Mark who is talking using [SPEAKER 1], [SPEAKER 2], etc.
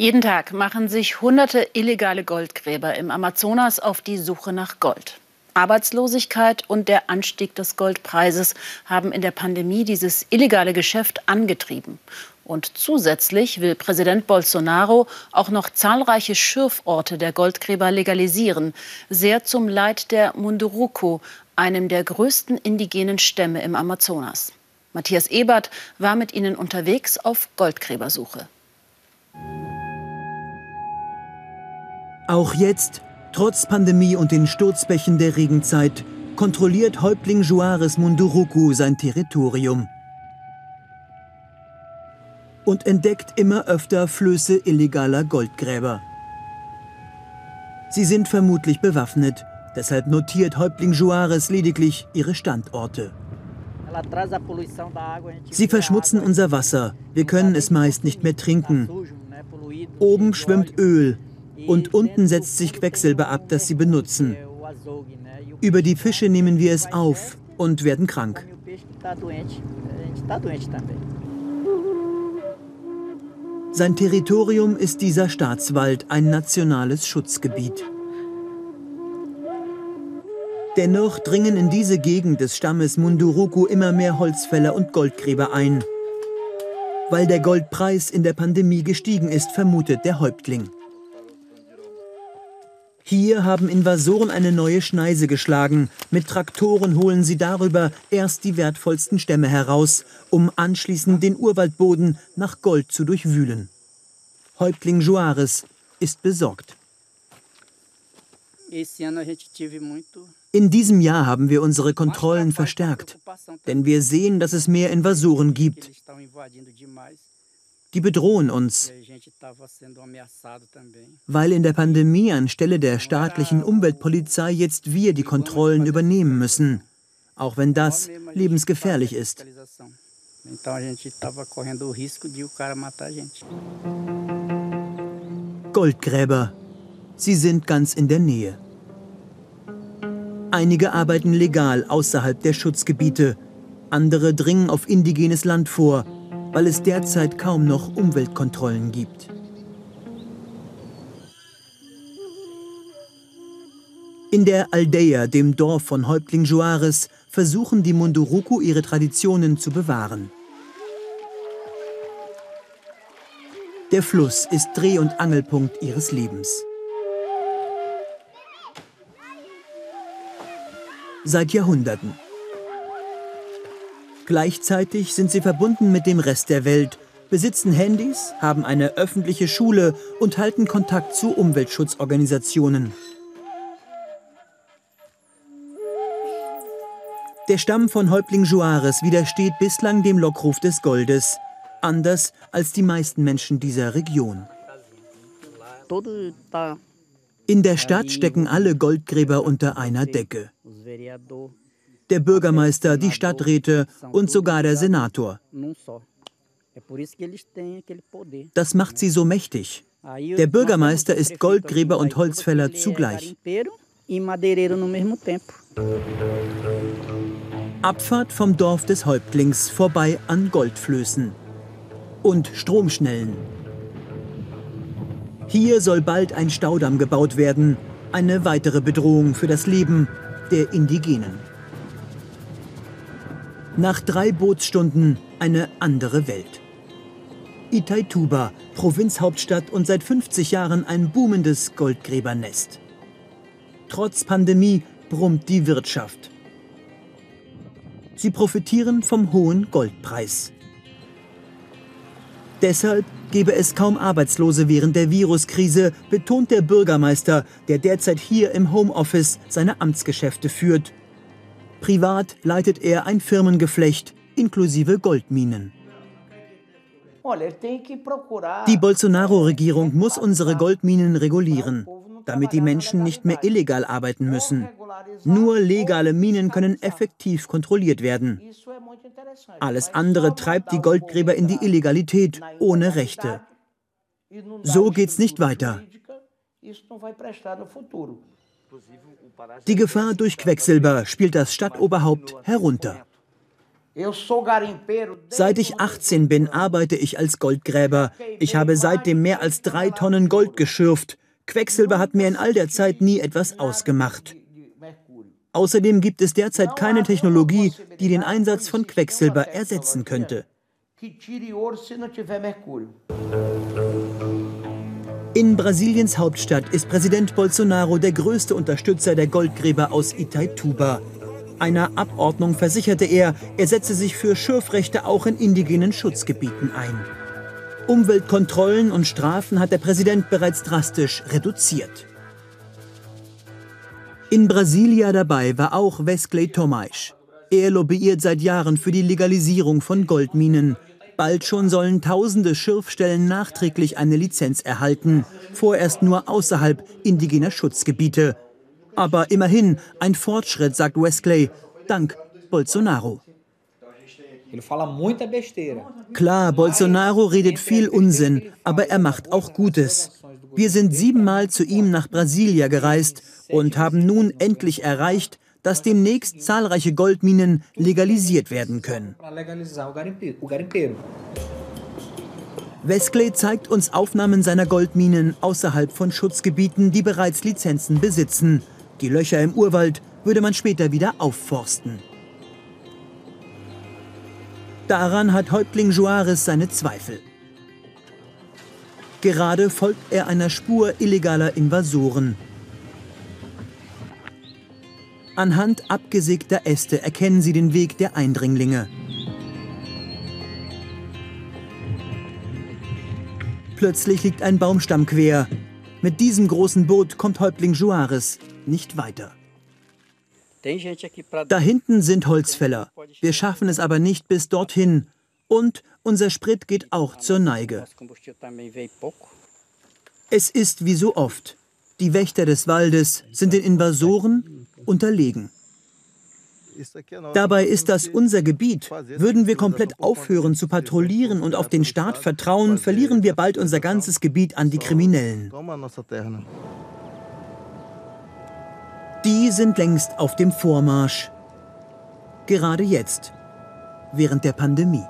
[SPEAKER 1] Jeden Tag machen sich hunderte illegale Goldgräber im Amazonas auf die Suche nach Gold. Arbeitslosigkeit und der Anstieg des Goldpreises haben in der Pandemie dieses illegale Geschäft angetrieben. Und zusätzlich will Präsident Bolsonaro auch noch zahlreiche Schürforte der Goldgräber legalisieren, sehr zum Leid der Munduruku, einem der größten indigenen Stämme im Amazonas. Matthias Ebert war mit ihnen unterwegs auf Goldgräbersuche.
[SPEAKER 2] Auch jetzt, trotz Pandemie und den Sturzbächen der Regenzeit, kontrolliert Häuptling Juarez Munduruku sein Territorium und entdeckt immer öfter Flöße illegaler Goldgräber. Sie sind vermutlich bewaffnet, deshalb notiert Häuptling Juarez lediglich ihre Standorte. Sie verschmutzen unser Wasser, wir können es meist nicht mehr trinken. Oben schwimmt Öl, und unten setzt sich Quecksilber ab, das sie benutzen. Über die Fische nehmen wir es auf und werden krank. Sein Territorium ist dieser Staatswald, ein nationales Schutzgebiet. Dennoch dringen in diese Gegend des Stammes Munduruku immer mehr Holzfäller und Goldgräber ein. Weil der Goldpreis in der Pandemie gestiegen ist, vermutet der Häuptling. Hier haben Invasoren eine neue Schneise geschlagen. Mit Traktoren holen sie darüber erst die wertvollsten Stämme heraus, um anschließend den Urwaldboden nach Gold zu durchwühlen. Häuptling Juarez ist besorgt. In diesem Jahr haben wir unsere Kontrollen verstärkt, denn wir sehen, dass es mehr Invasoren gibt. Die bedrohen uns, weil in der Pandemie anstelle der staatlichen Umweltpolizei jetzt wir die Kontrollen übernehmen müssen, auch wenn das lebensgefährlich ist. Goldgräber. Sie sind ganz in der Nähe. Einige arbeiten legal außerhalb der Schutzgebiete, andere dringen auf indigenes Land vor weil es derzeit kaum noch Umweltkontrollen gibt. In der Aldeia, dem Dorf von Häuptling Juarez, versuchen die Munduruku ihre Traditionen zu bewahren. Der Fluss ist Dreh- und Angelpunkt ihres Lebens. Seit Jahrhunderten. Gleichzeitig sind sie verbunden mit dem Rest der Welt, besitzen Handys, haben eine öffentliche Schule und halten Kontakt zu Umweltschutzorganisationen. Der Stamm von Häuptling Juarez widersteht bislang dem Lockruf des Goldes, anders als die meisten Menschen dieser Region. In der Stadt stecken alle Goldgräber unter einer Decke der Bürgermeister, die Stadträte und sogar der Senator. Das macht sie so mächtig. Der Bürgermeister ist Goldgräber und Holzfäller zugleich. Abfahrt vom Dorf des Häuptlings vorbei an Goldflößen und Stromschnellen. Hier soll bald ein Staudamm gebaut werden, eine weitere Bedrohung für das Leben der Indigenen. Nach drei Bootsstunden eine andere Welt. Itaituba, Provinzhauptstadt und seit 50 Jahren ein boomendes Goldgräbernest. Trotz Pandemie brummt die Wirtschaft. Sie profitieren vom hohen Goldpreis. Deshalb gebe es kaum Arbeitslose während der Viruskrise, betont der Bürgermeister, der derzeit hier im Homeoffice seine Amtsgeschäfte führt Privat leitet er ein Firmengeflecht inklusive Goldminen. Die Bolsonaro-Regierung muss unsere Goldminen regulieren, damit die Menschen nicht mehr illegal arbeiten müssen. Nur legale Minen können effektiv kontrolliert werden. Alles andere treibt die Goldgräber in die Illegalität ohne Rechte. So geht's nicht weiter. Die Gefahr durch Quecksilber spielt das Stadtoberhaupt herunter. Seit ich 18 bin, arbeite ich als Goldgräber. Ich habe seitdem mehr als drei Tonnen Gold geschürft. Quecksilber hat mir in all der Zeit nie etwas ausgemacht. Außerdem gibt es derzeit keine Technologie, die den Einsatz von Quecksilber ersetzen könnte. In Brasiliens Hauptstadt ist Präsident Bolsonaro der größte Unterstützer der Goldgräber aus Itaituba. Einer Abordnung versicherte er, er setze sich für Schürfrechte auch in indigenen Schutzgebieten ein. Umweltkontrollen und Strafen hat der Präsident bereits drastisch reduziert. In Brasilia dabei war auch Wesley Tomaisch. Er lobbyiert seit Jahren für die Legalisierung von Goldminen. Bald schon sollen tausende Schürfstellen nachträglich eine Lizenz erhalten, vorerst nur außerhalb indigener Schutzgebiete. Aber immerhin ein Fortschritt, sagt Wesley, dank Bolsonaro. Klar, Bolsonaro redet viel Unsinn, aber er macht auch Gutes. Wir sind siebenmal zu ihm nach Brasilia gereist und haben nun endlich erreicht, dass demnächst zahlreiche Goldminen legalisiert werden können. Wesley zeigt uns Aufnahmen seiner Goldminen außerhalb von Schutzgebieten, die bereits Lizenzen besitzen. Die Löcher im Urwald würde man später wieder aufforsten. Daran hat Häuptling Juarez seine Zweifel. Gerade folgt er einer Spur illegaler Invasoren. Anhand abgesägter Äste erkennen sie den Weg der Eindringlinge. Plötzlich liegt ein Baumstamm quer. Mit diesem großen Boot kommt Häuptling Juarez nicht weiter. Da hinten sind Holzfäller. Wir schaffen es aber nicht bis dorthin. Und unser Sprit geht auch zur Neige. Es ist wie so oft. Die Wächter des Waldes sind den Invasoren unterlegen. Dabei ist das unser Gebiet. Würden wir komplett aufhören zu patrouillieren und auf den Staat vertrauen, verlieren wir bald unser ganzes Gebiet an die Kriminellen. Die sind längst auf dem Vormarsch. Gerade jetzt, während der Pandemie.